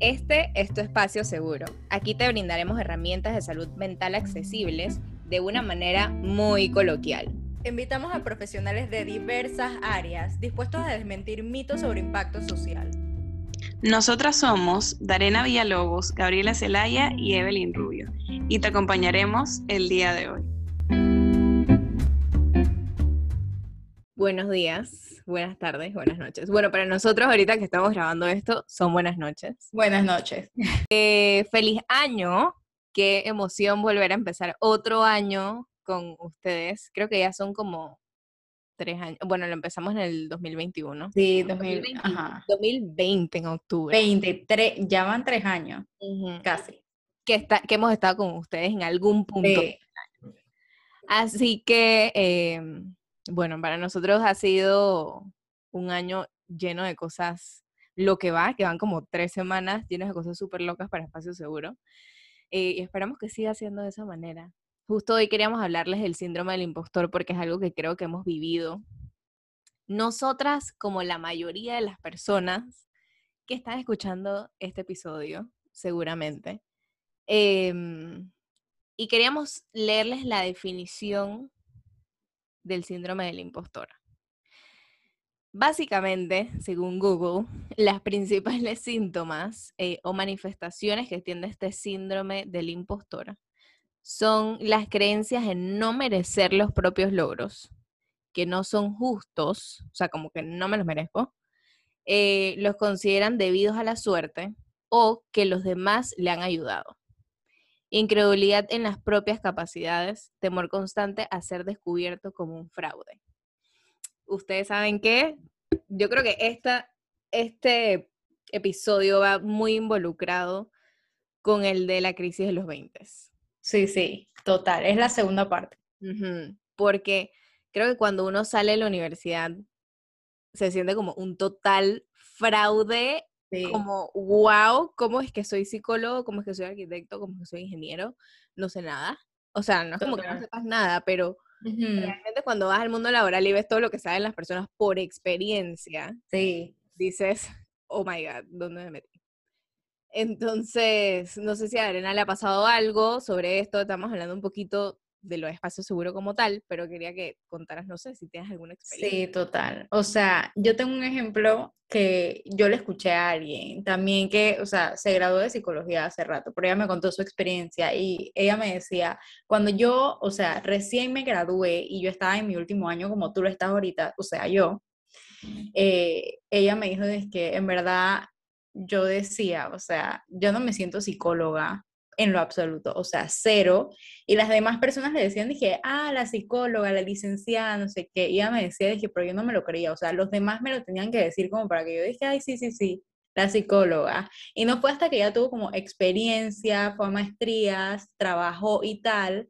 Este es tu espacio seguro. Aquí te brindaremos herramientas de salud mental accesibles de una manera muy coloquial. Invitamos a profesionales de diversas áreas dispuestos a desmentir mitos sobre impacto social. Nosotras somos Darena Villalobos, Gabriela Celaya y Evelyn Rubio, y te acompañaremos el día de hoy. Buenos días, buenas tardes, buenas noches. Bueno, para nosotros ahorita que estamos grabando esto, son buenas noches. Buenas noches. Eh, feliz año, qué emoción volver a empezar otro año con ustedes. Creo que ya son como tres años. Bueno, lo empezamos en el 2021. Sí, 2020, 2020 en octubre. 23, ya van tres años, casi. Que, está, que hemos estado con ustedes en algún punto. Así que... Eh, bueno, para nosotros ha sido un año lleno de cosas, lo que va, que van como tres semanas llenas de cosas súper locas para Espacio Seguro. Eh, y esperamos que siga siendo de esa manera. Justo hoy queríamos hablarles del síndrome del impostor porque es algo que creo que hemos vivido. Nosotras, como la mayoría de las personas que están escuchando este episodio, seguramente, em, y queríamos leerles la definición del síndrome del impostor. Básicamente, según Google, las principales síntomas eh, o manifestaciones que tiene este síndrome del impostor son las creencias en no merecer los propios logros, que no son justos, o sea, como que no me los merezco, eh, los consideran debidos a la suerte o que los demás le han ayudado incredulidad en las propias capacidades, temor constante a ser descubierto como un fraude. Ustedes saben que yo creo que esta, este episodio va muy involucrado con el de la crisis de los 20. Sí, sí, total, es la segunda parte. Porque creo que cuando uno sale de la universidad se siente como un total fraude como, wow, ¿cómo es que soy psicólogo? ¿Cómo es que soy arquitecto? ¿Cómo es que soy ingeniero? No sé nada. O sea, no es como que no sepas nada, pero realmente cuando vas al mundo laboral y ves todo lo que saben las personas por experiencia, sí. dices, oh my God, ¿dónde me metí? Entonces, no sé si a Arena le ha pasado algo sobre esto, estamos hablando un poquito de lo espacio seguro como tal, pero quería que contaras, no sé, si tienes alguna experiencia. Sí, total. O sea, yo tengo un ejemplo que yo le escuché a alguien también que, o sea, se graduó de psicología hace rato, pero ella me contó su experiencia y ella me decía, cuando yo, o sea, recién me gradué y yo estaba en mi último año como tú lo estás ahorita, o sea, yo, eh, ella me dijo es que en verdad yo decía, o sea, yo no me siento psicóloga, en lo absoluto, o sea, cero. Y las demás personas le decían, dije, ah, la psicóloga, la licenciada, no sé qué. Y ella me decía, dije, pero yo no me lo creía, o sea, los demás me lo tenían que decir como para que yo dije, ay, sí, sí, sí, la psicóloga. Y no fue hasta que ella tuvo como experiencia, fue a maestrías, trabajó y tal,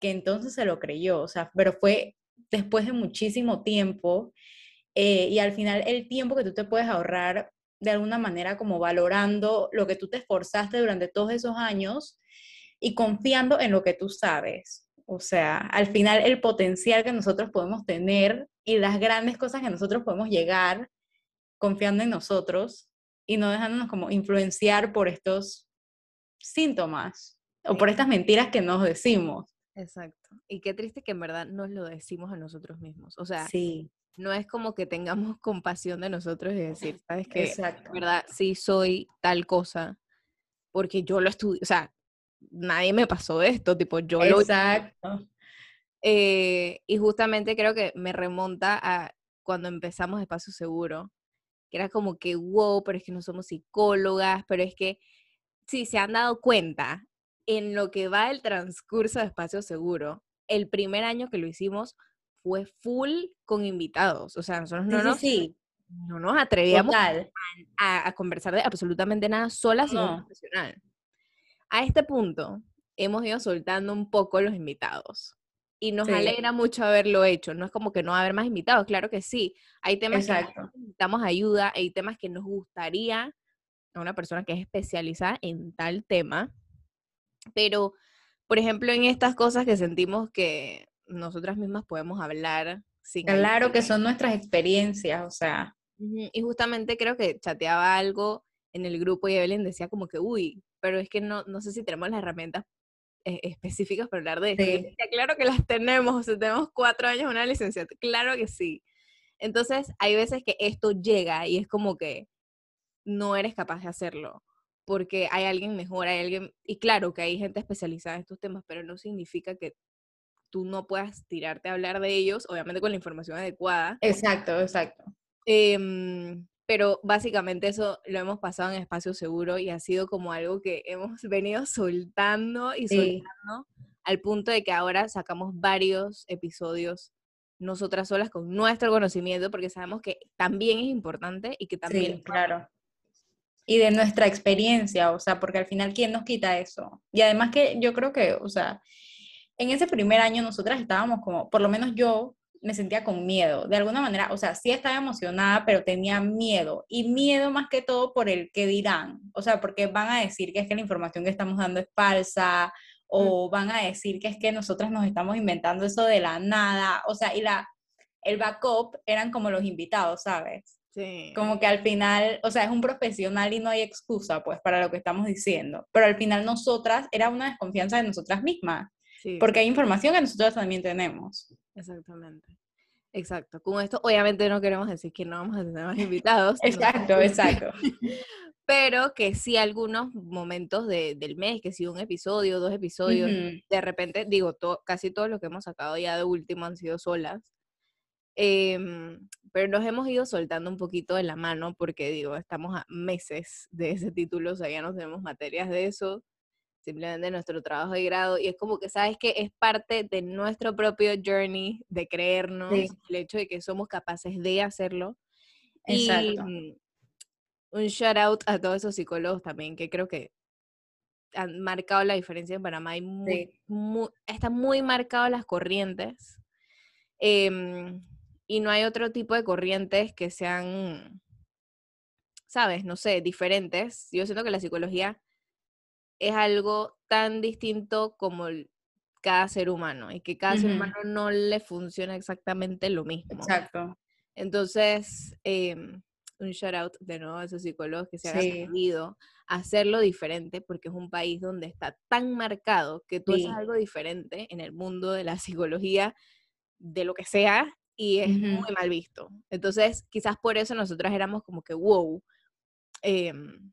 que entonces se lo creyó, o sea, pero fue después de muchísimo tiempo. Eh, y al final el tiempo que tú te puedes ahorrar de alguna manera como valorando lo que tú te esforzaste durante todos esos años y confiando en lo que tú sabes. O sea, al final el potencial que nosotros podemos tener y las grandes cosas que nosotros podemos llegar confiando en nosotros y no dejándonos como influenciar por estos síntomas o por estas mentiras que nos decimos. Exacto. Y qué triste que en verdad nos lo decimos a nosotros mismos. O sea, sí no es como que tengamos compasión de nosotros y decir, ¿sabes qué? Exacto. ¿Verdad? Sí soy tal cosa, porque yo lo estudio, o sea, nadie me pasó esto, tipo, yo lo... Exacto. Eh, y justamente creo que me remonta a cuando empezamos Espacio Seguro, que era como que, wow, pero es que no somos psicólogas, pero es que, sí, se han dado cuenta en lo que va el transcurso de Espacio Seguro, el primer año que lo hicimos fue full con invitados. O sea, nosotros no, nos, no nos atrevíamos a, conversar de absolutamente nada solas sin un profesional. A este punto, hemos ido soltando un poco los invitados. Y nos alegra mucho haberlo hecho. No es como que no haber más invitados, claro que sí. Hay temas que necesitamos ayuda, hay temas que nos gustaría a una persona que es especializada en tal tema. Pero, por ejemplo, en estas cosas que sentimos que nosotras mismas podemos hablar. Sin claro que son nuestras experiencias, o sea. Y justamente creo que chateaba algo en el grupo y Evelyn decía como que, uy, pero es que no, no sé si tenemos las herramientas eh, específicas para hablar de esto. Sí. claro que las tenemos, o sea, tenemos cuatro años una licenciatura, claro que sí. Entonces, hay veces que esto llega y es como que no eres capaz de hacerlo, porque hay alguien mejor, hay alguien, y claro que hay gente especializada en estos temas, pero no significa que tú no puedas tirarte a hablar de ellos, obviamente con la información adecuada. Exacto, exacto. Em, pero básicamente eso lo hemos pasado en espacio seguro y ha sido como algo que hemos venido soltando y Sí. soltando al punto de que ahora sacamos varios episodios nosotras solas con nuestro conocimiento porque sabemos que también es importante y que también Sí, claro. Y de nuestra experiencia, o sea, porque al final, ¿quién nos quita eso? Y además que yo creo que, o sea, en ese primer año nosotras estábamos como, por lo menos yo me sentía con miedo, de alguna manera, o sea, sí estaba emocionada, pero tenía miedo, y miedo más que todo por el que dirán, o sea, porque van a decir que es que la información que estamos dando es falsa, o van a decir que es que nosotras nos estamos inventando eso de la nada, o sea, y la, el backup eran como los invitados, ¿sabes? Sí. Como que al final, o sea, es un profesional y no hay excusa, pues, para lo que estamos diciendo. Pero al final nosotras, era una desconfianza de nosotras mismas, Sí, porque hay información que nosotras también tenemos. exactamente. Exacto. Con esto, obviamente no queremos decir que no vamos a tener más invitados. no. Exacto, exacto. pero que sí algunos momentos de- del mes, que sí un episodio, dos episodios, de repente, digo, to- casi todos los que hemos sacado ya de último han sido solas, em, pero nos hemos ido soltando un poquito de la mano porque, digo, estamos a meses de ese título, o sea, ya no tenemos materias de eso, simplemente nuestro trabajo de grado, y es como que, ¿sabes que Es parte de nuestro propio journey de creernos Sí. el hecho de que somos capaces de hacerlo. Exacto. Y mm, un shout out a todos esos psicólogos también, que creo que han marcado la diferencia en Panamá. Hay muy, Sí. mu- están muy marcadas las corrientes. em, y no hay otro tipo de corrientes que sean, sabes, no sé, diferentes. Yo siento que la psicología es algo tan distinto como el- cada ser humano y que cada ser humano no le funciona exactamente lo mismo. Exacto. Entonces, em, un shout out de nuevo a esos psicólogos que se han Sí. atrevido a hacerlo diferente porque es un país donde está tan marcado que tú haces algo diferente en el mundo de la psicología, de lo que sea, y es muy mal visto. Entonces, quizás por eso nosotras éramos como que, wow, em,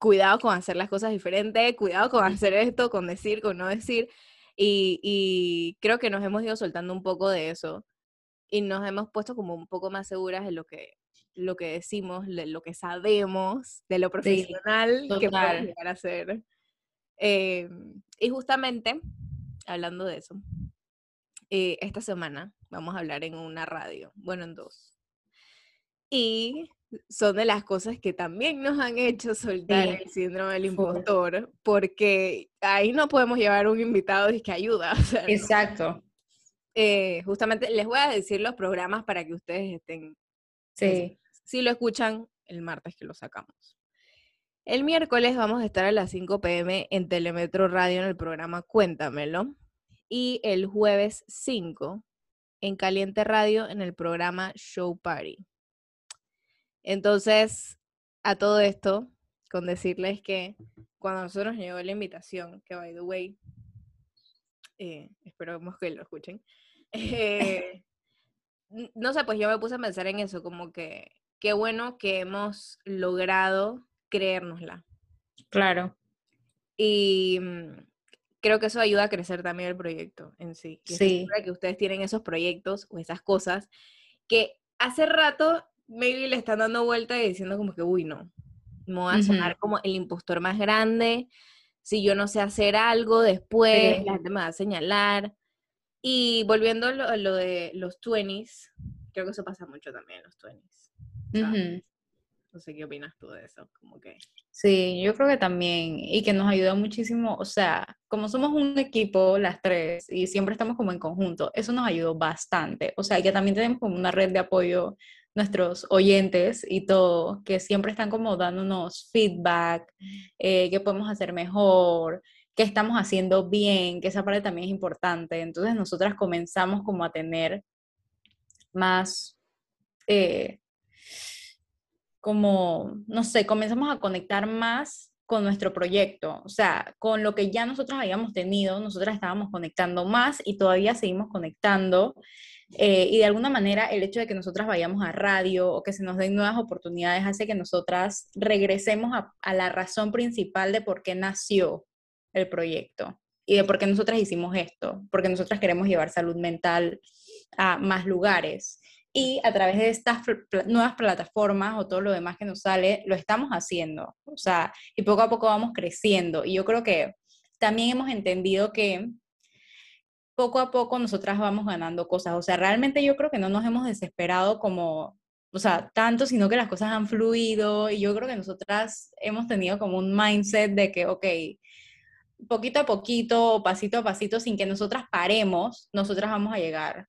cuidado con hacer las cosas diferentes, cuidado con hacer esto, con decir, con no decir. Y, y creo que nos hemos ido soltando un poco de eso y nos hemos puesto como un poco más seguras de lo que, lo que decimos, de lo que sabemos, de lo profesional que podemos llegar a ser. Em, y justamente, hablando de eso, eh, esta semana vamos a hablar en una radio, bueno, en dos. Y son de las cosas que también nos han hecho soltar Sí, el síndrome del impostor, porque ahí no podemos llevar un invitado y que ayuda. o sea, no. Exacto. Eh, justamente les voy a decir los programas para que ustedes estén, Sí. si lo escuchan el martes que lo sacamos. El miércoles vamos a estar a las 5 pm en Telemetro Radio en el programa Cuéntamelo. Y el jueves 5 en Caliente Radio en el programa Show Party. Entonces, a todo esto, con decirles que cuando a nosotros nos llegó la invitación, que by the way, eh, esperemos que lo escuchen, eh, no sé, pues yo me puse a pensar en eso, como que qué bueno que hemos logrado creérnosla. Claro. Y mm, creo que eso ayuda a crecer también el proyecto en sí. Estoy Sí. que ustedes tienen esos proyectos o esas cosas que hace rato maybe le están dando vuelta y diciendo como que, uy, no, me voy a sonar Ujú. como el impostor más grande. Si yo no sé hacer algo después, Sí. la gente me va a señalar. Y volviendo a lo, lo de los 20s, creo que eso pasa mucho también en los 20s. O sea, Ujú. No sé qué opinas tú de eso, como que... Sí, yo creo que también, y que nos ayuda muchísimo, o sea, como somos un equipo, las tres, y siempre estamos como en conjunto, eso nos ayudó bastante, o sea, que también tenemos como una red de apoyo, nuestros oyentes y todo, que siempre están como dándonos feedback, eh, qué podemos hacer mejor, qué estamos haciendo bien, que esa parte también es importante, entonces nosotras comenzamos como a tener más... eh, como, no sé, comenzamos a conectar más con nuestro proyecto, o sea, con lo que ya nosotros habíamos tenido, nosotras estábamos conectando más y todavía seguimos conectando. Eh, y de alguna manera el hecho de que nosotras vayamos a radio o que se nos den nuevas oportunidades hace que nosotras regresemos a, a la razón principal de por qué nació el proyecto y de por qué nosotras hicimos esto, porque nosotras queremos llevar salud mental a más lugares y a través de estas nuevas plataformas o todo lo demás que nos sale, lo estamos haciendo. O sea, y poco a poco vamos creciendo. Y yo creo que también hemos entendido que poco a poco nosotras vamos ganando cosas. O sea, realmente yo creo que no nos hemos desesperado como, o sea, tanto, sino que las cosas han fluido y yo creo que nosotras hemos tenido como un mindset de que, ok, poquito a poquito, pasito a pasito, sin que nosotras paremos, nosotras vamos a llegar.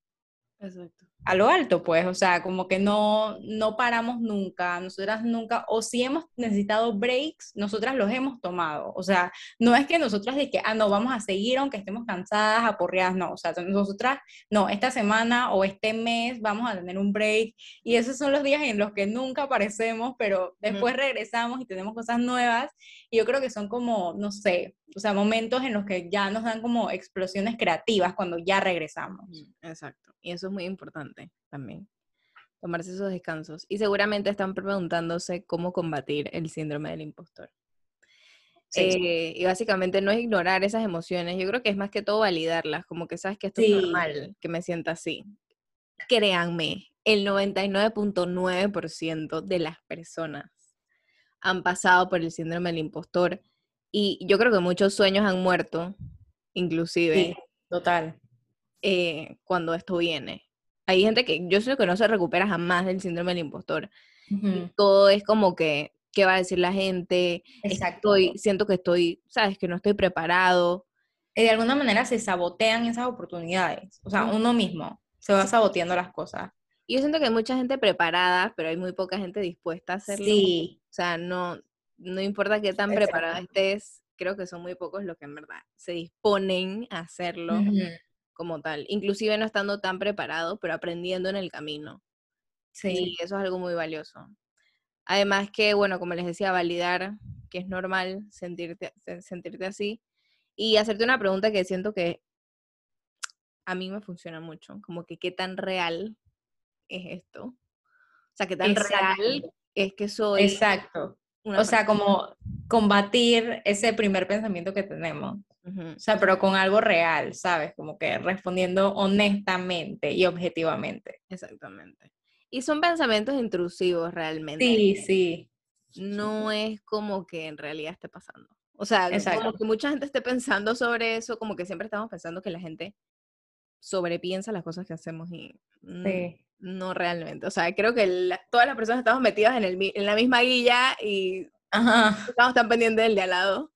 Exacto a lo alto, pues, o sea, como que no, no paramos nunca, nosotras nunca, o si hemos necesitado breaks, nosotras los hemos tomado, o sea, no es que nosotras de que, ah, no, vamos a seguir aunque estemos cansadas, aporreadas, no, o sea, nosotras, no, esta semana o este mes vamos a tener un break, y esos son los días en los que nunca aparecemos, pero después regresamos y tenemos cosas nuevas, y yo creo que son como, no sé, o sea, momentos en los que ya nos dan como explosiones creativas cuando ya regresamos. Exacto. Y eso es muy importante también, tomarse esos descansos. Y seguramente están preguntándose cómo combatir el síndrome del impostor. Eh, y básicamente no es ignorar esas emociones, yo creo que es más que todo validarlas, como que sabes que esto es normal, que me sienta así. Créanme, el 99.9% de las personas han pasado por el síndrome del impostor y yo creo que muchos sueños han muerto, inclusive. total. Eh, cuando esto viene. Hay gente que yo sé que no se recupera jamás del síndrome del impostor. Todo es como que, ¿qué va a decir la gente? Estoy, siento que estoy, sabes, que no estoy preparado. Y de alguna manera se sabotean esas oportunidades. O sea, uno mismo se va saboteando las cosas. Yo siento que hay mucha gente preparada, pero hay muy poca gente dispuesta a hacerlo. Sí. O sea, no, no importa qué tan preparada estés, creo que son muy pocos los que en verdad se disponen a hacerlo como tal, inclusive no estando tan preparado, pero aprendiendo en el camino. Sí. Y eso es algo muy valioso. Además que, bueno, como les decía, validar que es normal sentirte, sentirte así y hacerte una pregunta que siento que a mí me funciona mucho, como que qué tan real es esto. O sea, qué tan real es que soy. Exacto o sea, como combatir ese primer pensamiento que tenemos. O sea, pero con algo real, ¿sabes? Como que respondiendo honestamente y objetivamente. Exactamente. Y son pensamientos intrusivos realmente. Sí, sí. No es como que en realidad esté pasando. O sea, como que mucha gente esté pensando sobre eso, como que siempre estamos pensando que la gente sobrepiensa las cosas que hacemos y no realmente. O sea, creo que todas las personas estamos metidas en, el, en la misma guilla y estamos tan pendientes del de al lado.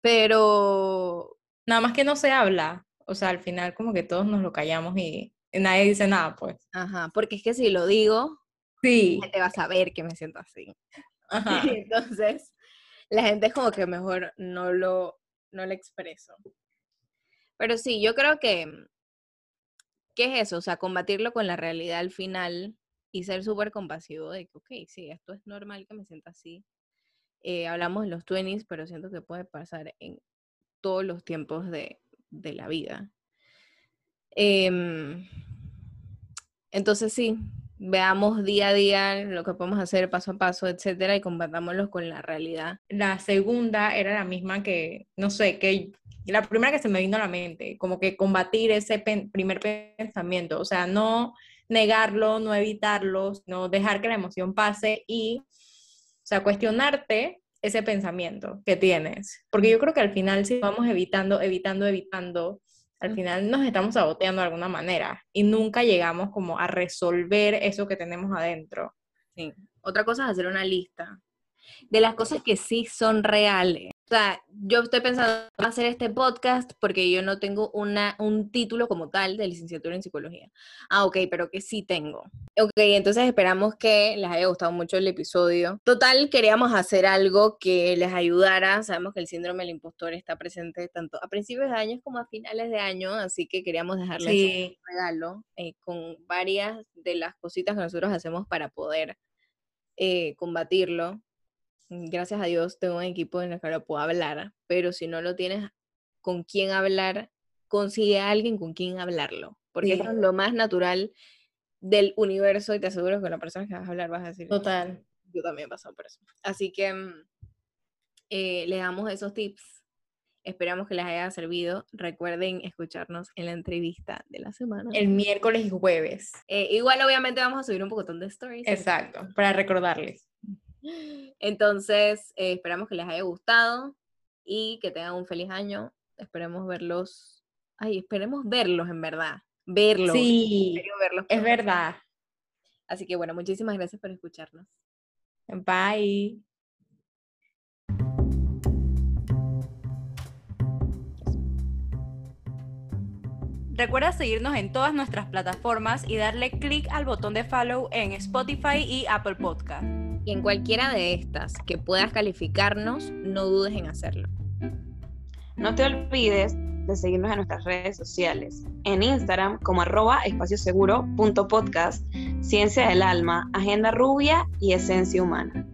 Pero... Nada más que no se habla. O sea, al final como que todos nos lo callamos y, nadie dice nada, pues. Ajá, porque es que si lo digo, sí. la gente va a saber que me siento así. Ajá. Entonces, la gente es como que mejor no lo, no lo expreso. Pero sí, yo creo que ¿qué es eso? O sea, combatirlo con la realidad al final y ser súper compasivo de que, ok, sí, esto es normal que me sienta así. Eh, hablamos de los 20 pero siento que puede pasar en todos los tiempos de, la vida. Em, entonces sí, veamos día a día lo que podemos hacer paso a paso, etcétera, y combatámoslo con la realidad. La segunda era la misma que, no sé, que la primera que se me vino a la mente, como que combatir ese primer pensamiento, o sea, no negarlo, no evitarlo, no dejar que la emoción pase y, o sea, cuestionarte ese pensamiento que tienes. Porque yo creo que al final si vamos evitando, evitando, evitando, al final nos estamos saboteando de alguna manera y nunca llegamos como a resolver eso que tenemos adentro. Sí. Otra cosa es hacer una lista de las cosas que sí son reales. O sea, yo estoy pensando en hacer este podcast porque yo no tengo una, un título como tal de licenciatura en psicología. Ah, ok, pero que sí tengo. Ok, entonces esperamos que les haya gustado mucho el episodio. Total, queríamos hacer algo que les ayudara. Sabemos que el síndrome del impostor está presente tanto a principios de año como a finales de año, así que queríamos dejarles un regalo eh, con varias de las cositas que nosotros hacemos para poder eh, combatirlo. Gracias a Dios tengo un equipo en el que lo puedo hablar, pero si no lo tienes con quién hablar, consigue a alguien con quien hablarlo, porque Sí. eso es lo más natural del universo y te aseguro que con la persona que vas a hablar vas a decir, Total. yo también he pasado por eso. Así que mm, eh, les damos esos tips. Esperamos que les haya servido. Recuerden escucharnos en la entrevista de la semana. El miércoles y jueves. Eh, igual, obviamente, vamos a subir un poco de stories. Exacto, para recordarles. Entonces, eh, esperamos que les haya gustado y que tengan un feliz año. Esperemos verlos. Ay, esperemos verlos en verdad. Verlos. en Sí, verlos es verdad. Así que bueno, muchísimas gracias por escucharnos. Bye. Recuerda seguirnos en todas nuestras plataformas y darle clic al botón de follow en Spotify y Apple Podcast. Y en cualquiera de estas que puedas calificarnos, no dudes en hacerlo. No te olvides de seguirnos en nuestras redes sociales. En Instagram como arroba espacioseguro.podcast, Ciencia del Alma, Agenda Rubia y Esencia Humana.